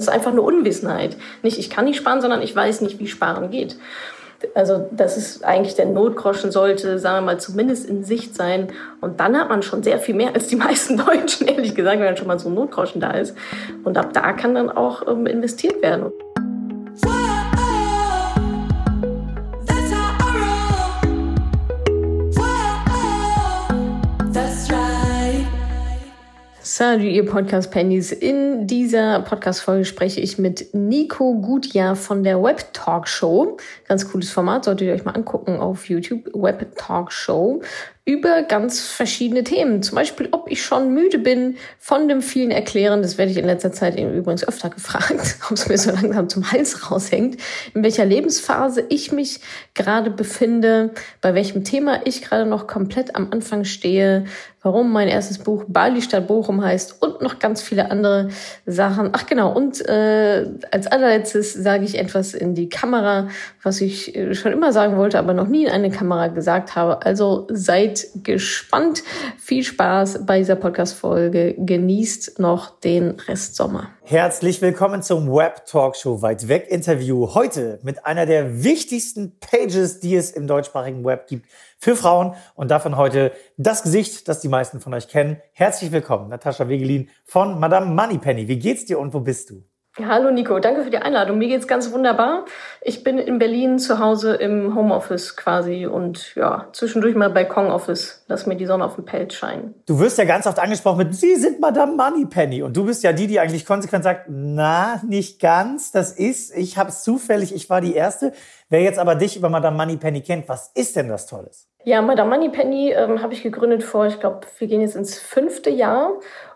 Es ist einfach eine Unwissenheit. Nicht, ich kann nicht sparen, sondern ich weiß nicht, wie Sparen geht. Also das ist eigentlich der Notgroschen sollte, sagen wir mal, zumindest in Sicht sein. Und dann hat man schon sehr viel mehr als die meisten Deutschen, ehrlich gesagt, wenn dann schon mal so ein Notgroschen da ist. Und ab da kann dann auch ähm, investiert werden. Salut, ihr Podcast-Pennies. In dieser Podcast-Folge spreche ich mit Nico Gutjahr von der Web Talk Show. Ganz cooles Format, solltet ihr euch mal angucken auf YouTube. Web Talk Show über ganz verschiedene Themen. Zum Beispiel, ob ich schon müde bin von dem vielen Erklären. Das werde ich in letzter Zeit übrigens öfter gefragt, ob es mir so langsam zum Hals raushängt. In welcher Lebensphase ich mich gerade befinde, bei welchem Thema ich gerade noch komplett am Anfang stehe, warum mein erstes Buch Bali statt Bochum heißt und noch ganz viele andere Sachen. Ach genau, und äh, als allerletztes sage ich etwas in die Kamera, was ich äh, schon immer sagen wollte, aber noch nie in eine Kamera gesagt habe. Also seid gespannt. Viel Spaß bei dieser Podcast-Folge. Genießt noch den Rest Sommer. Herzlich willkommen zum Web Talkshow Weit Weg Interview. Heute mit einer der wichtigsten Pages, die es im deutschsprachigen Web gibt für Frauen. Und davon heute das Gesicht, das die meisten von euch kennen. Herzlich willkommen, Natascha Wegelin von Madame Moneypenny. Wie geht's dir und wo bist du? Hallo Nico, danke für die Einladung. Mir geht's ganz wunderbar. Ich bin in Berlin zu Hause im Homeoffice quasi und ja, zwischendurch mal Balkonoffice. Lass mir die Sonne auf dem Pelz scheinen. Du wirst ja ganz oft angesprochen mit, Sie sind Madame Moneypenny. Und du bist ja die, die eigentlich konsequent sagt, na, nicht ganz. Das ist, ich habe es zufällig, ich war die Erste. Wer jetzt aber dich über Madame Moneypenny kennt, was ist denn das Tolles? Ja, Madame Moneypenny ähm, habe ich gegründet vor, ich glaube, wir gehen jetzt ins fünfte Jahr.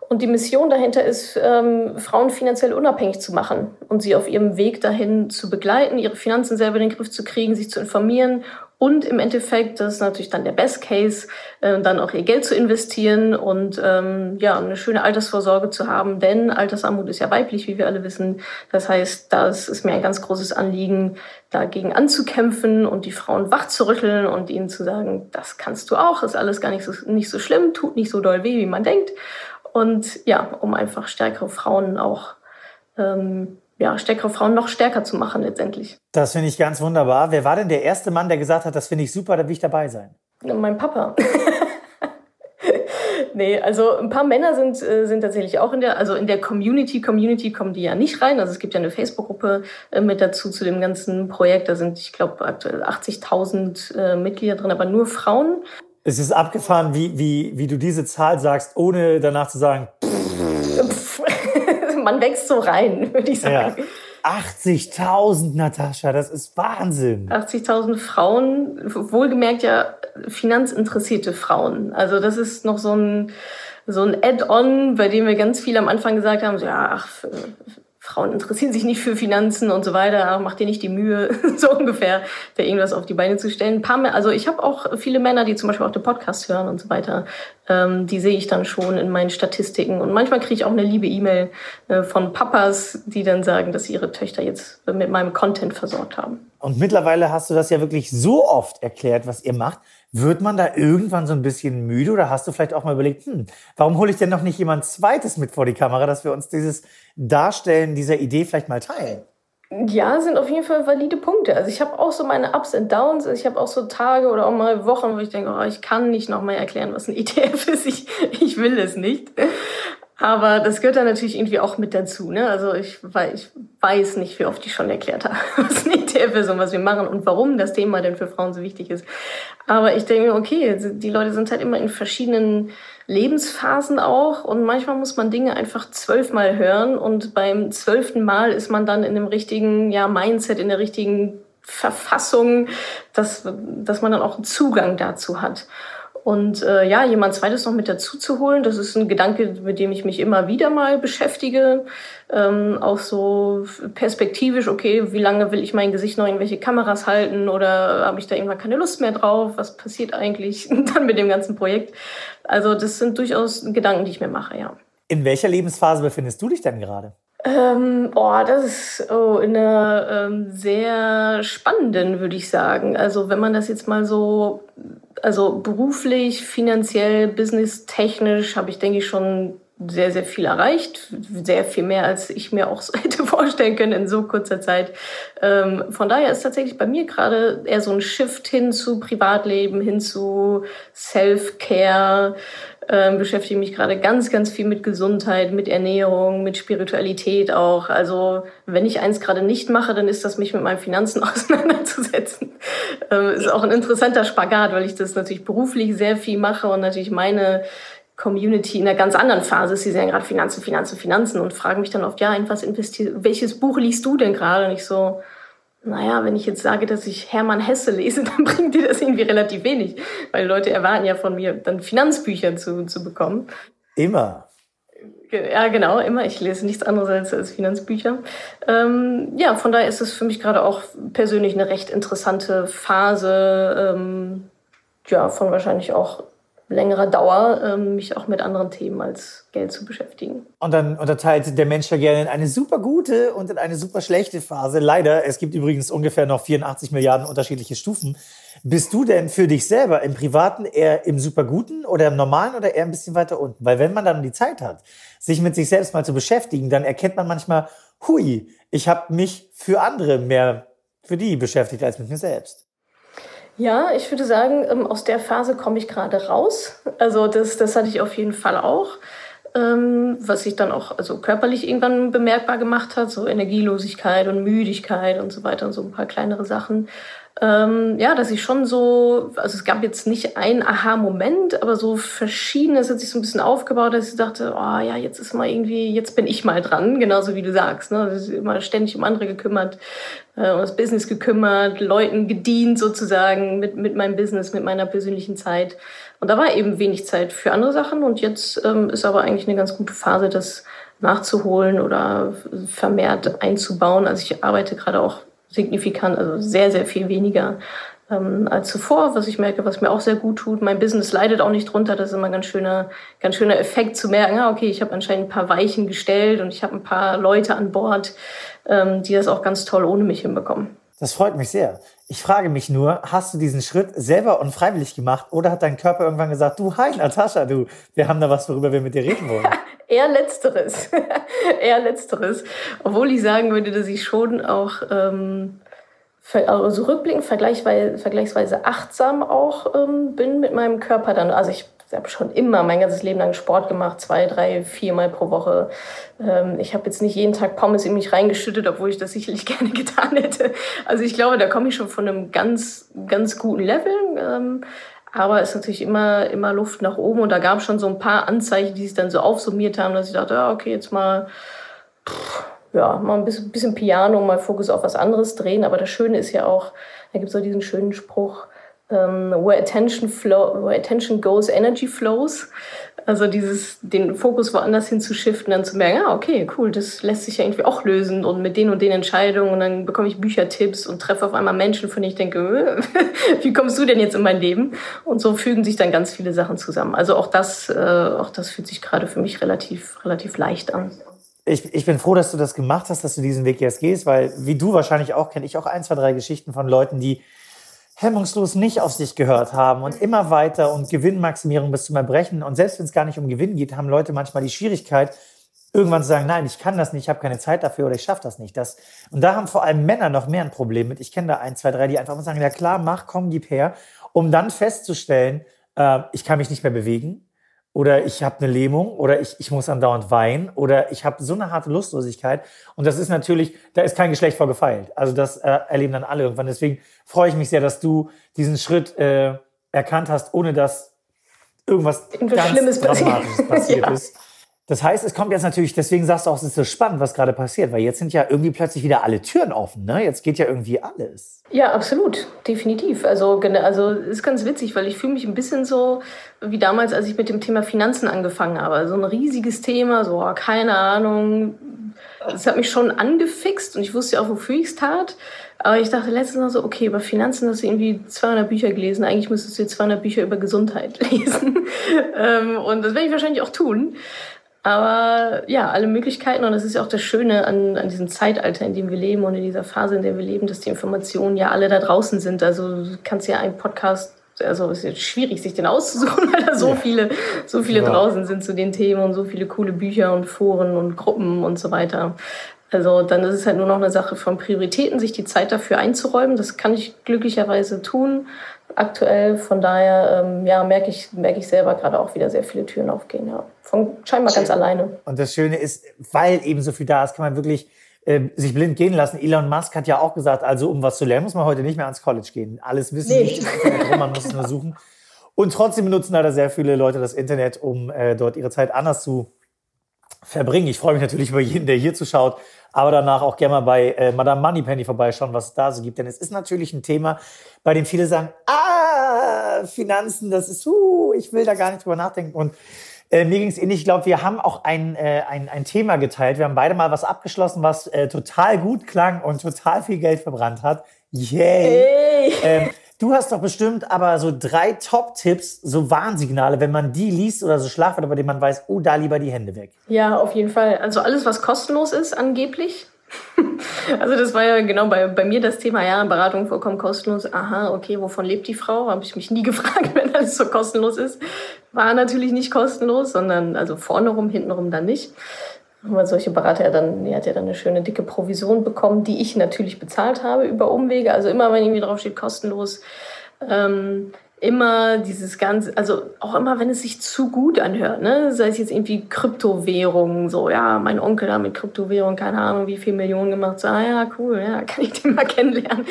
Und die Mission dahinter ist, ähm, Frauen finanziell unabhängig zu machen und sie auf ihrem Weg dahin zu begleiten, ihre Finanzen selber in den Griff zu kriegen, sich zu informieren und im Endeffekt, das ist natürlich dann der Best Case, äh, dann auch ihr Geld zu investieren und ähm, ja, eine schöne Altersvorsorge zu haben, denn Altersarmut ist ja weiblich, wie wir alle wissen. Das heißt, das ist mir ein ganz großes Anliegen, dagegen anzukämpfen und die Frauen wach zu rütteln und ihnen zu sagen, das kannst du auch, ist alles gar nicht so, nicht so schlimm, tut nicht so doll weh, wie man denkt. Und ja, um einfach stärkere Frauen auch, ähm, ja, stärkere Frauen noch stärker zu machen letztendlich. Das finde ich ganz wunderbar. Wer war denn der erste Mann, der gesagt hat, das finde ich super, da will ich dabei sein? Mein Papa. nee, also ein paar Männer sind, äh, sind tatsächlich auch in der, also in der Community, Community kommen die ja nicht rein. Also es gibt ja eine Facebook-Gruppe äh, mit dazu zu dem ganzen Projekt. Da sind, ich glaube, aktuell 80.000 äh, Mitglieder drin, aber nur Frauen. Es ist abgefahren, wie, wie, wie du diese Zahl sagst, ohne danach zu sagen. Man wächst so rein, würde ich sagen. Ja. 80.000, Natascha, das ist Wahnsinn. 80.000 Frauen, wohlgemerkt ja finanzinteressierte Frauen. Also das ist noch so ein, so ein Add-on, bei dem wir ganz viel am Anfang gesagt haben, so, ja, ach, Frauen interessieren sich nicht für Finanzen und so weiter, mach dir nicht die Mühe, so ungefähr, da irgendwas auf die Beine zu stellen. Ein paar mehr, also ich habe auch viele Männer, die zum Beispiel auch den Podcast hören und so weiter. Ähm, die sehe ich dann schon in meinen Statistiken. Und manchmal kriege ich auch eine liebe E-Mail äh, von Papas, die dann sagen, dass sie ihre Töchter jetzt mit meinem Content versorgt haben. Und mittlerweile hast du das ja wirklich so oft erklärt, was ihr macht. Wird man da irgendwann so ein bisschen müde oder hast du vielleicht auch mal überlegt, hm, warum hole ich denn noch nicht jemand Zweites mit vor die Kamera, dass wir uns dieses Darstellen dieser Idee vielleicht mal teilen? Ja, sind auf jeden Fall valide Punkte. Also ich habe auch so meine Ups und Downs. Ich habe auch so Tage oder auch mal Wochen, wo ich denke, oh, ich kann nicht noch mal erklären, was ein ETF ist. Ich, ich will es nicht. Aber das gehört dann natürlich irgendwie auch mit dazu. Ne? Also ich, ich weiß nicht, wie oft ich schon erklärt habe, was ETF ist und was wir machen und warum das Thema denn für Frauen so wichtig ist. Aber ich denke, okay, die Leute sind halt immer in verschiedenen Lebensphasen auch und manchmal muss man Dinge einfach zwölfmal hören und beim zwölften Mal ist man dann in dem richtigen ja, Mindset, in der richtigen Verfassung, dass, dass man dann auch einen Zugang dazu hat. Und äh, ja, jemand zweites noch mit dazu zu holen, das ist ein Gedanke, mit dem ich mich immer wieder mal beschäftige. Ähm, auch so perspektivisch, okay, wie lange will ich mein Gesicht noch in welche Kameras halten oder habe ich da irgendwann keine Lust mehr drauf? Was passiert eigentlich dann mit dem ganzen Projekt? Also das sind durchaus Gedanken, die ich mir mache, ja. In welcher Lebensphase befindest du dich denn gerade? Ähm, oh, das ist oh, in einer ähm, sehr spannenden, würde ich sagen. Also wenn man das jetzt mal so, also beruflich, finanziell, businesstechnisch, habe ich, denke ich, schon sehr, sehr viel erreicht. Sehr viel mehr, als ich mir auch hätte vorstellen können in so kurzer Zeit. Ähm, von daher ist tatsächlich bei mir gerade eher so ein Shift hin zu Privatleben, hin zu Self-Care. Ähm, beschäftige mich gerade ganz, ganz viel mit Gesundheit, mit Ernährung, mit Spiritualität auch. Also wenn ich eins gerade nicht mache, dann ist das mich mit meinen Finanzen auseinanderzusetzen. Ähm, ist auch ein interessanter Spagat, weil ich das natürlich beruflich sehr viel mache und natürlich meine Community in einer ganz anderen Phase ist. Sie sehen gerade Finanzen, Finanzen, Finanzen und fragen mich dann oft, ja, in was investiert, welches Buch liest du denn gerade? Und ich so, naja, wenn ich jetzt sage, dass ich Hermann Hesse lese, dann bringt dir das irgendwie relativ wenig, weil Leute erwarten ja von mir, dann Finanzbücher zu, zu bekommen. Immer. Ja, genau, immer. Ich lese nichts anderes als, als Finanzbücher. Ähm, ja, von daher ist es für mich gerade auch persönlich eine recht interessante Phase, ähm, ja, von wahrscheinlich auch längerer Dauer, ähm, mich auch mit anderen Themen als Geld zu beschäftigen. Und dann unterteilt der Mensch ja gerne in eine super gute und in eine super schlechte Phase. Leider, es gibt übrigens ungefähr noch 84 Milliarden unterschiedliche Stufen. Bist du denn für dich selber im Privaten eher im super guten oder im normalen oder eher ein bisschen weiter unten? Weil wenn man dann die Zeit hat, sich mit sich selbst mal zu beschäftigen, dann erkennt man manchmal, hui, ich habe mich für andere mehr für die beschäftigt als mit mir selbst. Ja, ich würde sagen, ähm, aus der Phase komme ich gerade raus. Also das, das hatte ich auf jeden Fall auch. Ähm, was sich dann auch also körperlich irgendwann bemerkbar gemacht hat, so Energielosigkeit und Müdigkeit und so weiter und so ein paar kleinere Sachen ähm, ja, dass ich schon so, also es gab jetzt nicht einen Aha-Moment, aber so verschiedene, es hat sich so ein bisschen aufgebaut, dass ich dachte, oh ja, jetzt ist mal irgendwie, jetzt bin ich mal dran, genauso wie du sagst. Ne? Das ist immer ständig um andere gekümmert, äh, um das Business gekümmert, Leuten gedient sozusagen mit, mit meinem Business, mit meiner persönlichen Zeit. Und da war eben wenig Zeit für andere Sachen und jetzt ähm, ist aber eigentlich eine ganz gute Phase, das nachzuholen oder vermehrt einzubauen. Also ich arbeite gerade auch signifikant, also sehr, sehr viel weniger ähm, als zuvor, was ich merke, was mir auch sehr gut tut. Mein Business leidet auch nicht drunter. Das ist immer ein ganz schöner, ganz schöner Effekt zu merken, ah, okay, ich habe anscheinend ein paar Weichen gestellt und ich habe ein paar Leute an Bord, ähm, die das auch ganz toll ohne mich hinbekommen. Das freut mich sehr. Ich frage mich nur, hast du diesen Schritt selber und freiwillig gemacht oder hat dein Körper irgendwann gesagt, du, hi Natascha, du, wir haben da was, worüber wir mit dir reden wollen? Eher letzteres. Eher letzteres. Obwohl ich sagen würde, dass ich schon auch ähm, also rückblickend vergleichsweise, vergleichsweise achtsam auch ähm, bin mit meinem Körper dann. Also ich habe schon immer mein ganzes Leben lang Sport gemacht, zwei, drei, viermal pro Woche. Ähm, ich habe jetzt nicht jeden Tag Pommes in mich reingeschüttet, obwohl ich das sicherlich gerne getan hätte. Also ich glaube, da komme ich schon von einem ganz, ganz guten Level. Ähm, aber es ist natürlich immer, immer Luft nach oben und da gab es schon so ein paar Anzeichen, die sich dann so aufsummiert haben, dass ich dachte, ja, okay, jetzt mal, pff, ja, mal ein bisschen, bisschen Piano, mal Fokus auf was anderes drehen. Aber das Schöne ist ja auch, da gibt es so diesen schönen Spruch, ähm, where attention flow, where attention goes, energy flows. Also dieses, den Fokus woanders hin zu shiften, dann zu merken, ah, okay, cool, das lässt sich ja irgendwie auch lösen und mit den und den Entscheidungen und dann bekomme ich Büchertipps und treffe auf einmal Menschen, von denen ich denke, wie kommst du denn jetzt in mein Leben? Und so fügen sich dann ganz viele Sachen zusammen. Also auch das, äh, auch das fühlt sich gerade für mich relativ, relativ leicht an. Ich, ich bin froh, dass du das gemacht hast, dass du diesen Weg jetzt gehst, weil wie du wahrscheinlich auch kenne ich auch ein, zwei, drei Geschichten von Leuten, die hemmungslos nicht auf sich gehört haben und immer weiter und Gewinnmaximierung bis zum Erbrechen. Und selbst wenn es gar nicht um Gewinn geht, haben Leute manchmal die Schwierigkeit, irgendwann zu sagen, nein, ich kann das nicht, ich habe keine Zeit dafür oder ich schaffe das nicht. Das, und da haben vor allem Männer noch mehr ein Problem mit. Ich kenne da ein, zwei, drei, die einfach mal sagen, ja klar, mach, komm, gib her, um dann festzustellen, äh, ich kann mich nicht mehr bewegen oder ich habe eine Lähmung oder ich, ich muss andauernd weinen oder ich habe so eine harte Lustlosigkeit. Und das ist natürlich, da ist kein Geschlecht vorgefeilt. Also das äh, erleben dann alle irgendwann. Deswegen freue ich mich sehr, dass du diesen Schritt äh, erkannt hast, ohne dass irgendwas, irgendwas ganz Schlimmes Dramatisches passiert ja. ist. Das heißt, es kommt jetzt natürlich, deswegen sagst du auch, es ist so spannend, was gerade passiert, weil jetzt sind ja irgendwie plötzlich wieder alle Türen offen, ne? Jetzt geht ja irgendwie alles. Ja, absolut, definitiv. Also, also ist ganz witzig, weil ich fühle mich ein bisschen so wie damals, als ich mit dem Thema Finanzen angefangen habe. Also ein riesiges Thema, so oh, keine Ahnung. Es hat mich schon angefixt und ich wusste auch, wofür ich es tat. Aber ich dachte letztens noch so, okay, über Finanzen hast du irgendwie 200 Bücher gelesen. Eigentlich müsstest du jetzt 200 Bücher über Gesundheit lesen. Ähm, und das werde ich wahrscheinlich auch tun. Aber ja, alle Möglichkeiten. Und das ist ja auch das Schöne an, an diesem Zeitalter, in dem wir leben und in dieser Phase, in der wir leben, dass die Informationen ja alle da draußen sind. Also du kannst ja einen Podcast also es ist jetzt schwierig, sich den auszusuchen, weil da so ja. viele, so viele ja. draußen sind zu den Themen und so viele coole Bücher und Foren und Gruppen und so weiter. Also dann ist es halt nur noch eine Sache von Prioritäten, sich die Zeit dafür einzuräumen. Das kann ich glücklicherweise tun aktuell. Von daher ähm, ja, merke ich, merke ich selber gerade auch wieder sehr viele Türen aufgehen. Ja. Von scheinbar ganz alleine. Und das Schöne ist, weil eben so viel da ist, kann man wirklich äh, sich blind gehen lassen. Elon Musk hat ja auch gesagt, also um was zu lernen, muss man heute nicht mehr ans College gehen. Alles wissen nee. nicht rum, man muss es nur suchen. Und trotzdem benutzen leider sehr viele Leute das Internet, um äh, dort ihre Zeit anders zu verbringen. Ich freue mich natürlich über jeden, der hier zuschaut, aber danach auch gerne mal bei äh, Madame Moneypenny vorbeischauen, was es da so gibt. Denn es ist natürlich ein Thema, bei dem viele sagen, ah, Finanzen, das ist, uh, ich will da gar nicht drüber nachdenken. Und äh, mir ging es ähnlich. Ich glaube, wir haben auch ein, äh, ein, ein Thema geteilt. Wir haben beide mal was abgeschlossen, was äh, total gut klang und total viel Geld verbrannt hat. Yay! Ähm, Du hast doch bestimmt aber so drei Top-Tipps, so Warnsignale, wenn man die liest oder so Schlafwörter, bei denen man weiß, oh, da lieber die Hände weg. Ja, auf jeden Fall. Also alles, was kostenlos ist, angeblich. Also das war ja genau bei, bei mir das Thema, ja, Beratung vollkommen kostenlos. Aha, okay, wovon lebt die Frau? Habe ich mich nie gefragt, wenn alles so kostenlos ist. War natürlich nicht kostenlos, sondern also vorne rum, hinten rum dann nicht weil solche Berater ja dann, die hat ja dann eine schöne dicke Provision bekommen, die ich natürlich bezahlt habe über Umwege. Also immer, wenn irgendwie drauf steht, kostenlos. Ähm, immer dieses ganze, also auch immer, wenn es sich zu gut anhört, ne? sei es jetzt irgendwie Kryptowährungen, so, ja, mein Onkel hat mit Kryptowährungen, keine Ahnung, wie viel Millionen gemacht, so, ah ja, cool, ja, kann ich den mal kennenlernen.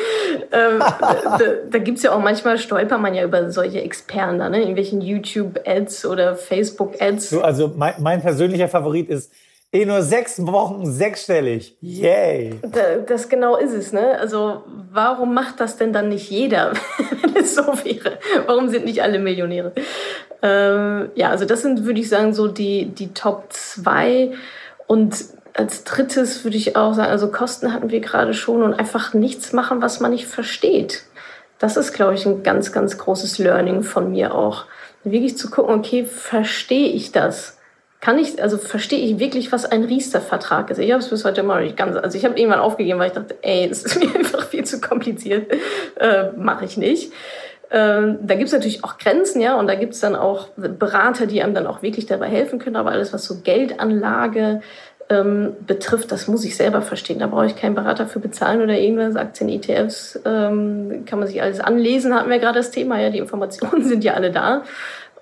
ähm, da da gibt es ja auch manchmal, stolpert man ja über solche Experten da, ne? irgendwelchen YouTube-Ads oder Facebook-Ads. So, also mein, mein persönlicher Favorit ist, in nur sechs Wochen sechsstellig. Yay! Das genau ist es, ne? Also, warum macht das denn dann nicht jeder, wenn es so wäre? Warum sind nicht alle Millionäre? Ähm, ja, also das sind, würde ich sagen, so die, die Top zwei. Und als drittes würde ich auch sagen, also Kosten hatten wir gerade schon und einfach nichts machen, was man nicht versteht. Das ist, glaube ich, ein ganz, ganz großes Learning von mir auch. Wirklich zu gucken, okay, verstehe ich das? Kann ich, also verstehe ich wirklich, was ein Riester-Vertrag ist. Ich habe es bis heute mal nicht ganz, also ich habe irgendwann aufgegeben, weil ich dachte, ey, das ist mir einfach viel zu kompliziert, äh, mache ich nicht. Ähm, da gibt es natürlich auch Grenzen, ja, und da gibt es dann auch Berater, die einem dann auch wirklich dabei helfen können, aber alles, was so Geldanlage ähm, betrifft, das muss ich selber verstehen. Da brauche ich keinen Berater für bezahlen oder irgendwas. Aktien, ETFs, ähm, kann man sich alles anlesen, hatten wir gerade das Thema, ja, die Informationen sind ja alle da.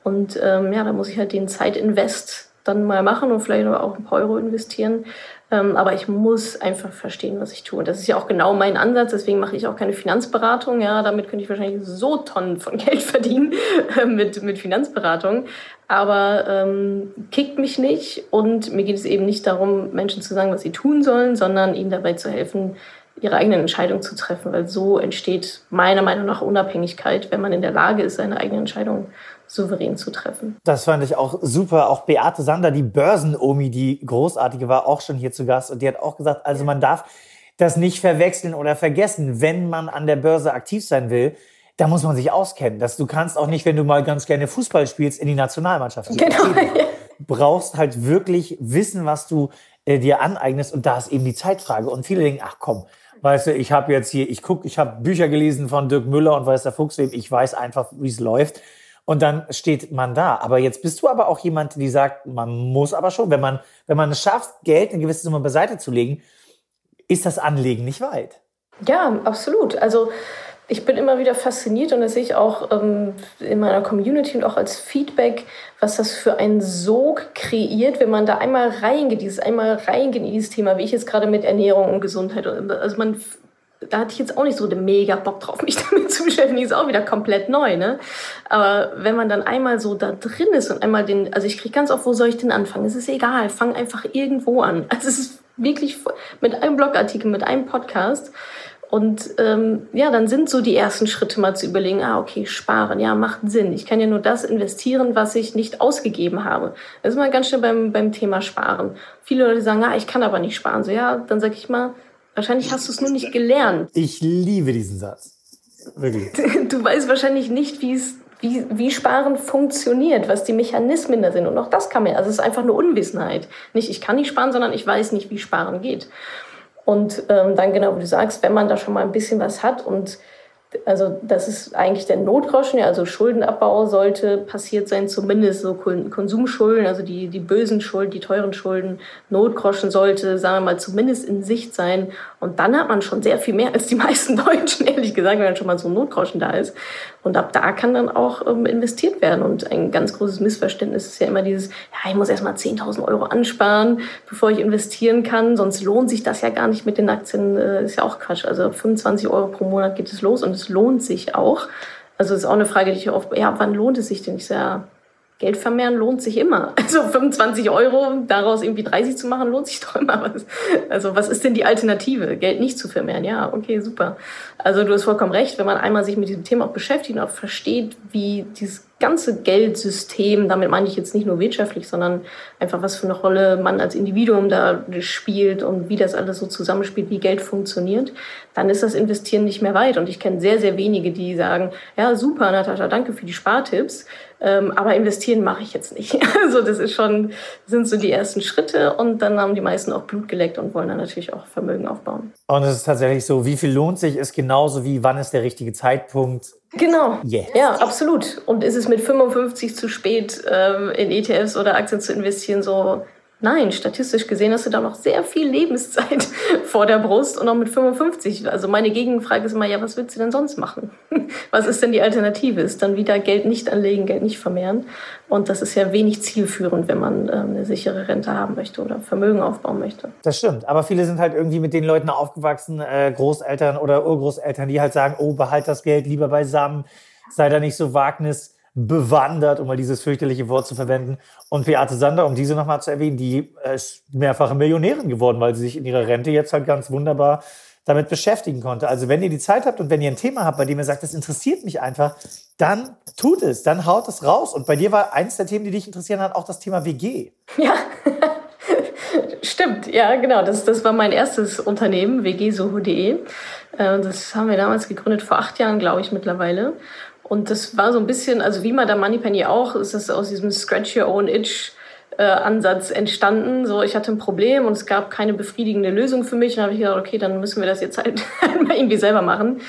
Und ähm, ja, da muss ich halt den Zeitinvest dann mal machen und vielleicht auch ein paar Euro investieren. Ähm, aber ich muss einfach verstehen, was ich tue. Und das ist ja auch genau mein Ansatz. Deswegen mache ich auch keine Finanzberatung. Ja, damit könnte ich wahrscheinlich so Tonnen von Geld verdienen äh, mit, mit Finanzberatung. Aber ähm, kickt mich nicht. Und mir geht es eben nicht darum, Menschen zu sagen, was sie tun sollen, sondern ihnen dabei zu helfen, ihre eigenen Entscheidungen zu treffen. Weil so entsteht meiner Meinung nach Unabhängigkeit, wenn man in der Lage ist, seine eigenen Entscheidungen souverän zu treffen. Das fand ich auch super. Auch Beate Sander, die Börsenomi, die großartige, war auch schon hier zu Gast und die hat auch gesagt, also man darf das nicht verwechseln oder vergessen, wenn man an der Börse aktiv sein will. Da muss man sich auskennen. Dass du kannst auch nicht, wenn du mal ganz gerne Fußball spielst, in die Nationalmannschaft gehen. Genau. Du brauchst halt wirklich wissen, was du äh, dir aneignest und da ist eben die Zeitfrage. Und viele denken, ach komm, weißt du, ich habe jetzt hier, ich guck, ich habe Bücher gelesen von Dirk Müller und weiß der Fuchs, ich weiß einfach, wie es läuft. Und dann steht man da. Aber jetzt bist du aber auch jemand, die sagt, man muss aber schon, wenn man, wenn man es schafft, Geld eine gewisse Summe beiseite zu legen, ist das Anlegen nicht weit. Ja, absolut. Also ich bin immer wieder fasziniert und das sehe ich auch ähm, in meiner Community und auch als Feedback, was das für einen Sog kreiert, wenn man da einmal reingeht, dieses einmal reingeht in dieses Thema, wie ich jetzt gerade mit Ernährung und Gesundheit. Also man da hatte ich jetzt auch nicht so den mega Bock drauf, mich damit zu beschäftigen. Ist auch wieder komplett neu, ne? Aber wenn man dann einmal so da drin ist und einmal den, also ich kriege ganz oft, wo soll ich denn anfangen? Es ist egal, fang einfach irgendwo an. Also es ist wirklich mit einem Blogartikel, mit einem Podcast. Und ähm, ja, dann sind so die ersten Schritte mal zu überlegen, ah, okay, sparen, ja, macht Sinn. Ich kann ja nur das investieren, was ich nicht ausgegeben habe. Das ist mal ganz schnell beim, beim Thema Sparen. Viele Leute sagen, ah, ich kann aber nicht sparen. So, ja, dann sag ich mal, Wahrscheinlich hast du es nur nicht gelernt. Ich liebe diesen Satz. Wirklich. Du weißt wahrscheinlich nicht, wie es wie, wie Sparen funktioniert, was die Mechanismen da sind. Und auch das kann man, also es ist einfach eine Unwissenheit. Nicht, ich kann nicht sparen, sondern ich weiß nicht, wie Sparen geht. Und ähm, dann genau, wie du sagst, wenn man da schon mal ein bisschen was hat und also das ist eigentlich der Notgroschen, also Schuldenabbau sollte passiert sein, zumindest so Konsumschulden, also die, die bösen Schulden, die teuren Schulden, Notgroschen sollte, sagen wir mal, zumindest in Sicht sein. Und dann hat man schon sehr viel mehr als die meisten Deutschen, ehrlich gesagt, wenn dann schon mal so ein Notgroschen da ist. Und ab da kann dann auch ähm, investiert werden. Und ein ganz großes Missverständnis ist ja immer dieses, ja, ich muss erst mal 10.000 Euro ansparen, bevor ich investieren kann, sonst lohnt sich das ja gar nicht mit den Aktien, äh, ist ja auch Quatsch. Also 25 Euro pro Monat geht es los und es lohnt sich auch. Also ist auch eine Frage, die ich oft, ja, wann lohnt es sich denn? Ich sage, ja, Geld vermehren lohnt sich immer. Also 25 Euro, daraus irgendwie 30 zu machen, lohnt sich doch immer. Also was ist denn die Alternative? Geld nicht zu vermehren? Ja, okay, super. Also du hast vollkommen recht, wenn man einmal sich mit diesem Thema auch beschäftigt und auch versteht, wie dieses ganze Geldsystem, damit meine ich jetzt nicht nur wirtschaftlich, sondern einfach, was für eine Rolle man als Individuum da spielt und wie das alles so zusammenspielt, wie Geld funktioniert, dann ist das Investieren nicht mehr weit. Und ich kenne sehr, sehr wenige, die sagen, ja, super, Natascha, danke für die Spartipps, ähm, aber investieren mache ich jetzt nicht. Also das ist schon, sind so die ersten Schritte und dann haben die meisten auch Blut geleckt und wollen dann natürlich auch Vermögen aufbauen. Und es ist tatsächlich so, wie viel lohnt sich, ist genauso wie wann ist der richtige Zeitpunkt Genau. Yes. Ja, absolut. Und ist es mit 55 zu spät, ähm, in ETFs oder Aktien zu investieren? So, Nein, statistisch gesehen hast du da noch sehr viel Lebenszeit vor der Brust und auch mit 55. Also meine Gegenfrage ist immer, ja, was willst du denn sonst machen? Was ist denn die Alternative? Ist dann wieder Geld nicht anlegen, Geld nicht vermehren? Und das ist ja wenig zielführend, wenn man ähm, eine sichere Rente haben möchte oder Vermögen aufbauen möchte. Das stimmt. Aber viele sind halt irgendwie mit den Leuten aufgewachsen, äh, Großeltern oder Urgroßeltern, die halt sagen, oh, behalt das Geld lieber beisammen, sei da nicht so Wagnis bewandert, um mal dieses fürchterliche Wort zu verwenden. Und Beate Sander, um diese nochmal zu erwähnen, die ist mehrfache Millionärin geworden, weil sie sich in ihrer Rente jetzt halt ganz wunderbar damit beschäftigen konnte. Also wenn ihr die Zeit habt und wenn ihr ein Thema habt, bei dem ihr sagt, das interessiert mich einfach, dann tut es, dann haut es raus. Und bei dir war eins der Themen, die dich interessieren hat, auch das Thema WG. Ja, stimmt. Ja, genau. Das, das war mein erstes Unternehmen, wgsoho.de. Äh, das haben wir damals gegründet, vor acht Jahren, glaube ich, mittlerweile. Und das war so ein bisschen, also wie man da Moneypenny auch, ist das aus diesem Scratch Your Own Itch äh, Ansatz entstanden. So, ich hatte ein Problem und es gab keine befriedigende Lösung für mich. Dann habe ich gedacht, okay, dann müssen wir das jetzt halt irgendwie selber machen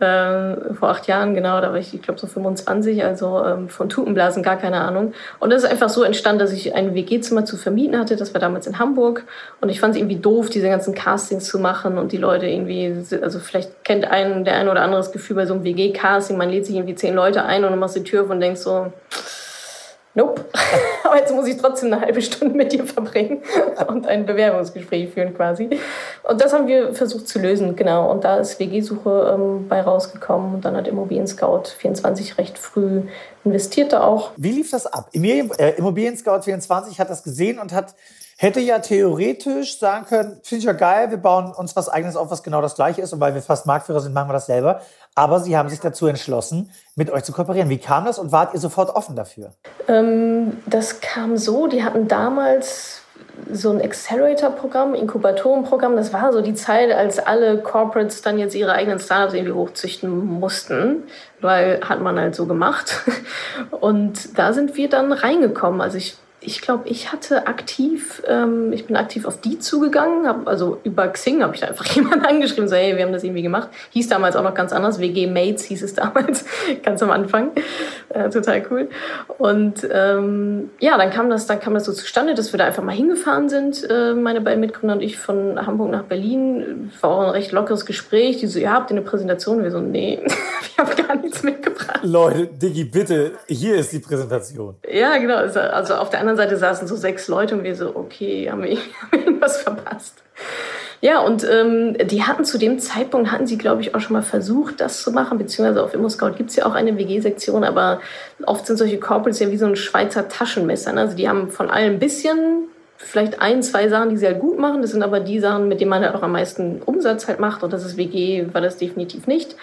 äh, vor acht Jahren, genau, da war ich, ich glaube, so 25, also ähm, von Tutenblasen gar keine Ahnung. Und das ist einfach so entstanden, dass ich ein WG-Zimmer zu vermieten hatte. Das war damals in Hamburg. Und ich fand es irgendwie doof, diese ganzen Castings zu machen und die Leute irgendwie, also vielleicht kennt einen der ein oder andere das Gefühl bei so einem WG-Casting, man lädt sich irgendwie zehn Leute ein und du machst die Tür auf und denkst so, nope. Aber jetzt muss ich trotzdem eine halbe Stunde mit dir verbringen und ein Bewerbungsgespräch führen quasi. Und das haben wir versucht zu lösen, genau. Und da ist WG-Suche ähm, bei rausgekommen und dann hat Immobilien Scout 24 recht früh investiert da auch. Wie lief das ab? Äh, Immobilien Scout 24 hat das gesehen und hat hätte ja theoretisch sagen können, finde ich ja geil, wir bauen uns was eigenes auf, was genau das gleiche ist und weil wir fast Marktführer sind, machen wir das selber. Aber sie haben sich dazu entschlossen, mit euch zu kooperieren. Wie kam das und wart ihr sofort offen dafür? Ähm, das kam so, die hatten damals so ein Accelerator-Programm, Inkubatorenprogramm. Das war so die Zeit, als alle Corporates dann jetzt ihre eigenen Startups irgendwie hochzüchten mussten, weil hat man halt so gemacht. Und da sind wir dann reingekommen. Also ich ich glaube, ich hatte aktiv, ähm, ich bin aktiv auf die zugegangen, hab, also über Xing habe ich da einfach jemanden angeschrieben, so hey, wir haben das irgendwie gemacht. Hieß damals auch noch ganz anders, WG Mates hieß es damals, ganz am Anfang. Äh, total cool. Und ähm, ja, dann kam das, dann kam das so zustande, dass wir da einfach mal hingefahren sind, äh, meine beiden Mitgründer und ich von Hamburg nach Berlin. War auch ein recht lockeres Gespräch. Die so, ja, habt ihr eine Präsentation? Wir so, nee, wir haben gar nichts mitgebracht. Leute, Diggi, bitte, hier ist die Präsentation. Ja, genau. Also, also auf der anderen anderen Seite saßen so sechs Leute und wir so, okay, haben wir, irgendwas verpasst? Ja, und ähm, die hatten zu dem Zeitpunkt, hatten sie, glaube ich, auch schon mal versucht, das zu machen, beziehungsweise auf ImmoScout gibt es ja auch eine WG-Sektion, aber oft sind solche Corporates ja wie so ein Schweizer Taschenmesser. Ne? Also die haben von allem ein bisschen, vielleicht ein, zwei Sachen, die sie halt gut machen. Das sind aber die Sachen, mit denen man halt auch am meisten Umsatz halt macht. Und das ist WG, war das definitiv nicht.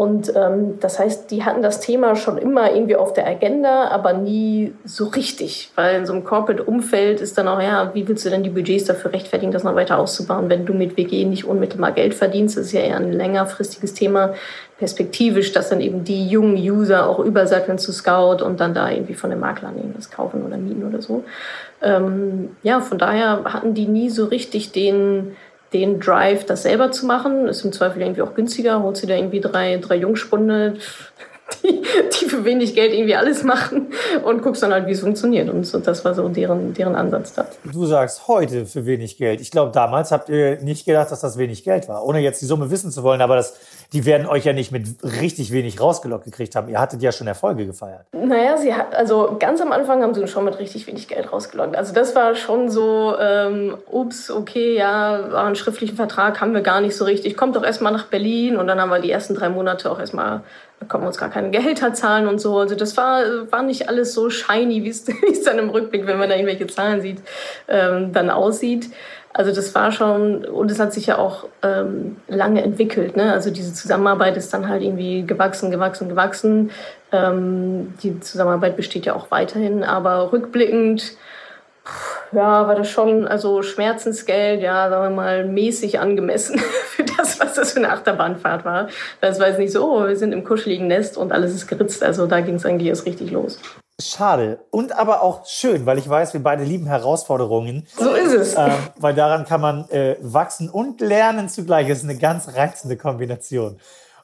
Und ähm, das heißt, die hatten das Thema schon immer irgendwie auf der Agenda, aber nie so richtig. Weil in so einem Corporate-Umfeld ist dann auch, ja, wie willst du denn die Budgets dafür rechtfertigen, das noch weiter auszubauen, wenn du mit WG nicht unmittelbar Geld verdienst? Das ist ja eher ein längerfristiges Thema, perspektivisch, dass dann eben die jungen User auch übersatteln zu Scout und dann da irgendwie von den Maklern irgendwas kaufen oder mieten oder so. Ähm, ja, von daher hatten die nie so richtig den den Drive, das selber zu machen. Ist im Zweifel irgendwie auch günstiger. Holst du da irgendwie drei, drei Jungspunde, die, die für wenig Geld irgendwie alles machen und guckst dann halt, wie es funktioniert. Und so, das war so deren, deren Ansatz da. Du sagst heute für wenig Geld. Ich glaube, damals habt ihr nicht gedacht, dass das wenig Geld war, ohne jetzt die Summe wissen zu wollen. Aber das, die werden euch ja nicht mit richtig wenig rausgelockt gekriegt haben. Ihr hattet ja schon Erfolge gefeiert. Naja, sie hat, also ganz am Anfang haben sie schon mit richtig wenig Geld rausgelockt. Also das war schon so, ähm, ups, okay, ja, war einen schriftlichen Vertrag, haben wir gar nicht so richtig. Kommt doch erstmal nach Berlin und dann haben wir die ersten drei Monate auch erstmal konnten uns gar keine Gehälter zahlen und so. Also das war, war nicht alles so shiny, wie es dann im Rückblick, wenn man da irgendwelche Zahlen sieht, ähm, dann aussieht. Also das war schon, und es hat sich ja auch ähm, lange entwickelt. Ne? Also diese Zusammenarbeit ist dann halt irgendwie gewachsen, gewachsen, gewachsen. Ähm, die Zusammenarbeit besteht ja auch weiterhin, aber rückblickend ja, war das schon, also Schmerzensgeld, ja, sagen wir mal, mäßig angemessen für das, was das für eine Achterbahnfahrt war. Das war jetzt nicht so, oh, wir sind im kuscheligen Nest und alles ist geritzt. Also da ging es eigentlich erst richtig los. Schade und aber auch schön, weil ich weiß, wir beide lieben Herausforderungen. So ist es. Ähm, weil daran kann man äh, wachsen und lernen zugleich. Das ist eine ganz reizende Kombination.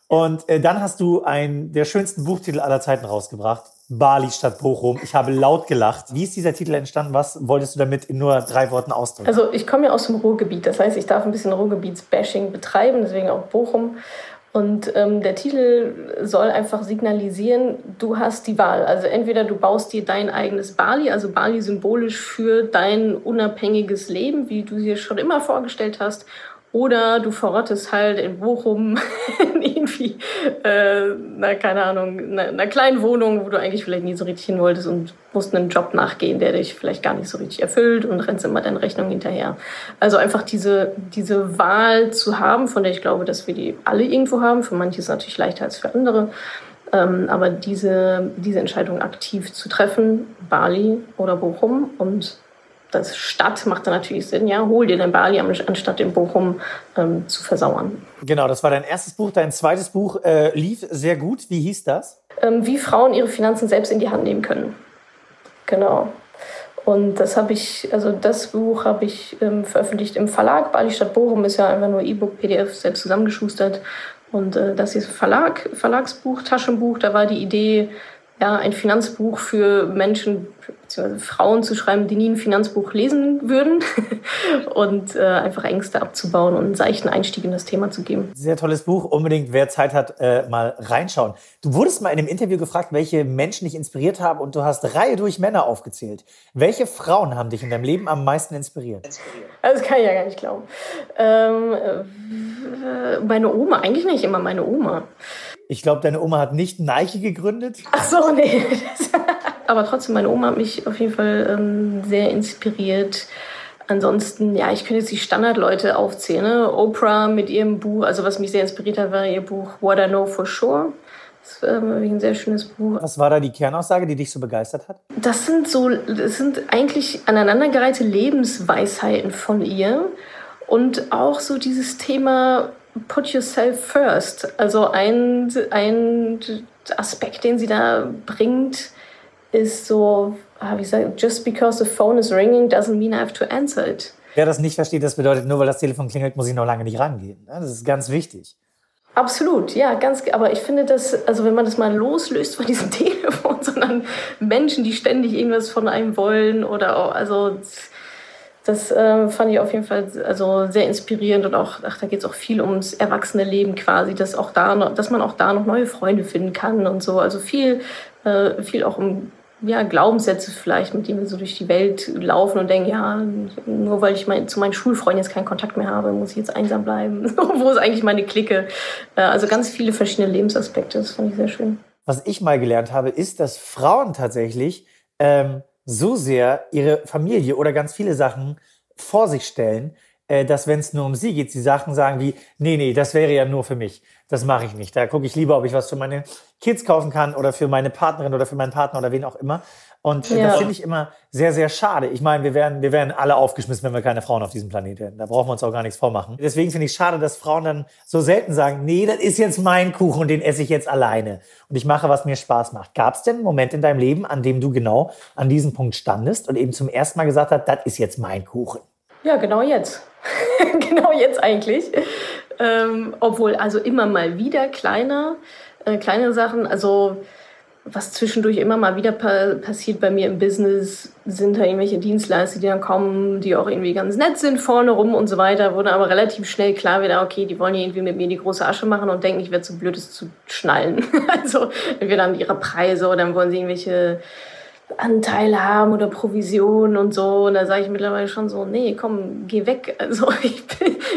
Und äh, dann hast du einen der schönsten Buchtitel aller Zeiten rausgebracht. Bali statt Bochum. Ich habe laut gelacht. Wie ist dieser Titel entstanden? Was wolltest du damit in nur drei Worten ausdrücken? Also ich komme ja aus dem Ruhrgebiet. Das heißt, ich darf ein bisschen Ruhrgebietsbashing betreiben, deswegen auch Bochum. Und ähm, der Titel soll einfach signalisieren, du hast die Wahl. Also entweder du baust dir dein eigenes Bali, also Bali symbolisch für dein unabhängiges Leben, wie du dir schon immer vorgestellt hast, oder du verrottest halt in Bochum irgendwie, äh, na, keine Ahnung, in einer kleinen Wohnung, wo du eigentlich vielleicht nie so richtig hin wolltest und musst einen Job nachgehen, der dich vielleicht gar nicht so richtig erfüllt und rennst immer deine Rechnung hinterher. Also einfach diese, diese Wahl zu haben, von der ich glaube, dass wir die alle irgendwo haben. Für manche ist es natürlich leichter als für andere. Ähm, aber diese, diese Entscheidung aktiv zu treffen, Bali oder Bochum und das Stadt macht da natürlich Sinn, ja, hol dir den Bali anstatt den Bochum ähm, zu versauern. Genau, das war dein erstes Buch. Dein zweites Buch äh, lief sehr gut. Wie hieß das? Ähm, wie Frauen ihre Finanzen selbst in die Hand nehmen können. Genau. Und das habe ich, also das Buch habe ich ähm, veröffentlicht im Verlag. Bali Stadt Bochum ist ja einfach nur E-Book, PDF, selbst zusammengeschustert. Und äh, das ist Verlag, Verlagsbuch, Taschenbuch. Da war die Idee, ja, ein Finanzbuch für Menschen bzw. Frauen zu schreiben, die nie ein Finanzbuch lesen würden und äh, einfach Ängste abzubauen und einen seichten Einstieg in das Thema zu geben. Sehr tolles Buch, unbedingt, wer Zeit hat, äh, mal reinschauen. Du wurdest mal in einem Interview gefragt, welche Menschen dich inspiriert haben und du hast Reihe durch Männer aufgezählt. Welche Frauen haben dich in deinem Leben am meisten inspiriert? Also, das kann ich ja gar nicht glauben. Ähm, äh, meine Oma, eigentlich nicht immer meine Oma. Ich glaube, deine Oma hat nicht Nike gegründet. Ach so, nee. Aber trotzdem, meine Oma hat mich auf jeden Fall ähm, sehr inspiriert. Ansonsten, ja, ich könnte jetzt die Standardleute aufzählen. Ne? Oprah mit ihrem Buch, also was mich sehr inspiriert hat, war ihr Buch What I Know for Sure. Das ähm, ein sehr schönes Buch. Was war da die Kernaussage, die dich so begeistert hat? Das sind so, das sind eigentlich aneinandergereihte Lebensweisheiten von ihr. Und auch so dieses Thema Put Yourself First. Also ein, ein Aspekt, den sie da bringt, ist so, ah, wie gesagt, just because the phone is ringing doesn't mean I have to answer it. Wer das nicht versteht, das bedeutet, nur weil das Telefon klingelt, muss ich noch lange nicht rangehen. Das ist ganz wichtig. Absolut, ja, ganz. Aber ich finde das, also wenn man das mal loslöst von diesem Telefon, sondern Menschen, die ständig irgendwas von einem wollen oder auch, also das äh, fand ich auf jeden Fall also sehr inspirierend und auch, ach, da geht es auch viel ums erwachsene Leben quasi, dass auch da noch, dass man auch da noch neue Freunde finden kann und so. Also viel, äh, viel auch um ja, Glaubenssätze vielleicht, mit denen wir so durch die Welt laufen und denken, ja, nur weil ich mein, zu meinen Schulfreunden jetzt keinen Kontakt mehr habe, muss ich jetzt einsam bleiben. Wo ist eigentlich meine Clique? Äh, also ganz viele verschiedene Lebensaspekte, das fand ich sehr schön. Was ich mal gelernt habe, ist, dass Frauen tatsächlich ähm, so sehr ihre Familie oder ganz viele Sachen vor sich stellen, äh, dass wenn es nur um sie geht, sie Sachen sagen wie, nee, nee, das wäre ja nur für mich. Das mache ich nicht. Da gucke ich lieber, ob ich was für meine Kids kaufen kann oder für meine Partnerin oder für meinen Partner oder wen auch immer. Und ja. das finde ich immer sehr, sehr schade. Ich meine, wir wären, wir wären alle aufgeschmissen, wenn wir keine Frauen auf diesem Planeten hätten. Da brauchen wir uns auch gar nichts vormachen. Deswegen finde ich schade, dass Frauen dann so selten sagen, nee, das ist jetzt mein Kuchen und den esse ich jetzt alleine. Und ich mache, was mir Spaß macht. Gab es denn einen Moment in deinem Leben, an dem du genau an diesem Punkt standest und eben zum ersten Mal gesagt hast, das ist jetzt mein Kuchen? Ja, genau jetzt. genau jetzt eigentlich. Ähm, obwohl, also immer mal wieder kleiner, äh, kleine Sachen. Also was zwischendurch immer mal wieder pa passiert bei mir im Business, sind da irgendwelche Dienstleister, die dann kommen, die auch irgendwie ganz nett sind vorne rum und so weiter, dann aber relativ schnell klar wird, ah, okay, die wollen irgendwie mit mir die große Asche machen und denken, ich werde zu blöd, es zu schnallen. also entweder die ihre Preise oder dann wollen sie irgendwelche Anteile haben oder Provisionen und so. Und da sage ich mittlerweile schon so, nee, komm, geh weg. Also ich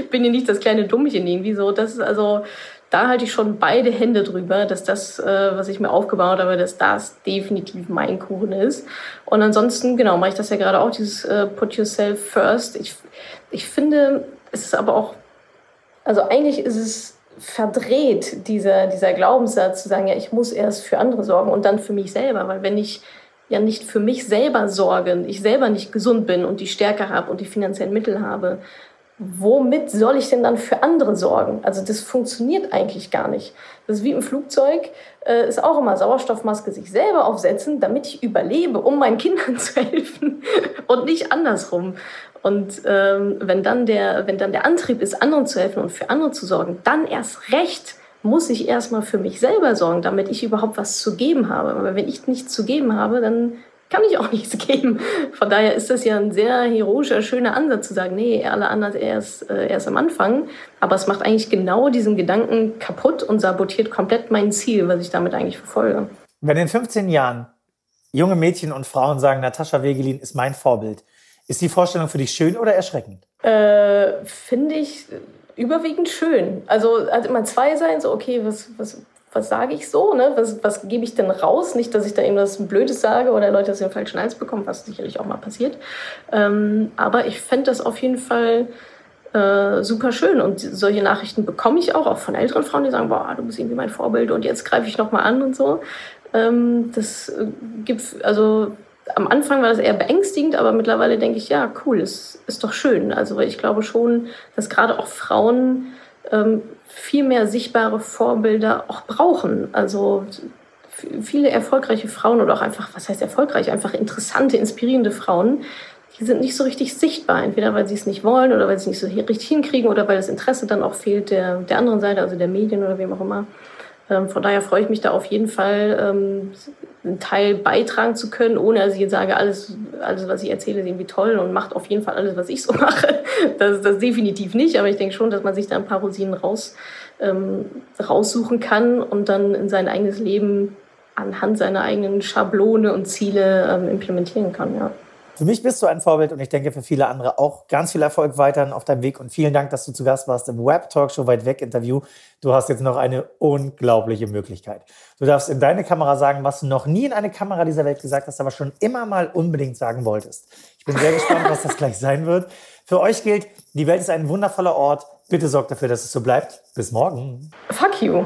bin, hier nicht das kleine Dummchen irgendwie so. Das ist also da halte ich schon beide Hände drüber, dass das, äh, was ich mir aufgebaut habe, dass das definitiv mein Kuchen ist. Und ansonsten, genau, mache ich das ja gerade auch, dieses äh, Put Yourself First. Ich, ich finde, es ist aber auch, also eigentlich ist es verdreht, dieser, dieser Glaubenssatz zu sagen, ja, ich muss erst für andere sorgen und dann für mich selber. Weil wenn ich ja nicht für mich selber sorge, ich selber nicht gesund bin und die Stärke habe und die finanziellen Mittel habe, womit soll ich denn dann für andere sorgen? Also das funktioniert eigentlich gar nicht. Das ist wie im Flugzeug, äh, ist auch immer Sauerstoffmaske sich selber aufsetzen, damit ich überlebe, um meinen Kindern zu helfen und nicht andersrum. Und ähm, wenn, dann der, wenn dann der Antrieb ist, anderen zu helfen und für andere zu sorgen, dann erst recht muss ich erstmal für mich selber sorgen, damit ich überhaupt was zu geben habe. Aber wenn ich nichts zu geben habe, dann kann ich auch nichts geben. Von daher ist das ja ein sehr heroischer, schöner Ansatz zu sagen, nee, alle anderen erst, äh, erst am Anfang. Aber es macht eigentlich genau diesen Gedanken kaputt und sabotiert komplett mein Ziel, was ich damit eigentlich verfolge. Wenn in 15 Jahren junge Mädchen und Frauen sagen, Natascha Wegelin ist mein Vorbild, ist die Vorstellung für dich schön oder erschreckend? Äh, Finde ich überwiegend schön. Also hat immer zwei sein, so okay, was, was, was sage ich so, ne? was, was gebe ich denn raus? Nicht, dass ich da irgendwas Blödes sage oder Leute das den falschen Hals bekommen, was sicherlich auch mal passiert. Ähm, aber ich fände das auf jeden Fall äh, super schön und solche Nachrichten bekomme ich auch, auch von älteren Frauen, die sagen, boah, du bist irgendwie mein Vorbild und jetzt greife ich nochmal an und so. Ähm, das äh, gibt, also am Anfang war das eher beängstigend, aber mittlerweile denke ich, ja, cool, es ist doch schön. Also ich glaube schon, dass gerade auch Frauen ähm, viel mehr sichtbare Vorbilder auch brauchen. Also viele erfolgreiche Frauen oder auch einfach, was heißt erfolgreich, einfach interessante, inspirierende Frauen, die sind nicht so richtig sichtbar. Entweder weil sie es nicht wollen oder weil sie es nicht so richtig hinkriegen oder weil das Interesse dann auch fehlt der, der anderen Seite, also der Medien oder wem auch immer. Ähm, von daher freue ich mich da auf jeden Fall, ähm, einen Teil beitragen zu können, ohne dass ich jetzt sage, alles, alles, was ich erzähle, ist irgendwie toll und macht auf jeden Fall alles, was ich so mache. Das, das definitiv nicht, aber ich denke schon, dass man sich da ein paar Rosinen raus, ähm, raussuchen kann und dann in sein eigenes Leben anhand seiner eigenen Schablone und Ziele ähm, implementieren kann, ja. Für mich bist du ein Vorbild und ich denke für viele andere auch. Ganz viel Erfolg weiterhin auf deinem Weg und vielen Dank, dass du zu Gast warst im Web Talkshow weit weg Interview. Du hast jetzt noch eine unglaubliche Möglichkeit. Du darfst in deine Kamera sagen, was du noch nie in eine Kamera dieser Welt gesagt hast, aber schon immer mal unbedingt sagen wolltest. Ich bin sehr gespannt, was das gleich sein wird. Für euch gilt, die Welt ist ein wundervoller Ort. Bitte sorgt dafür, dass es so bleibt. Bis morgen. Fuck you.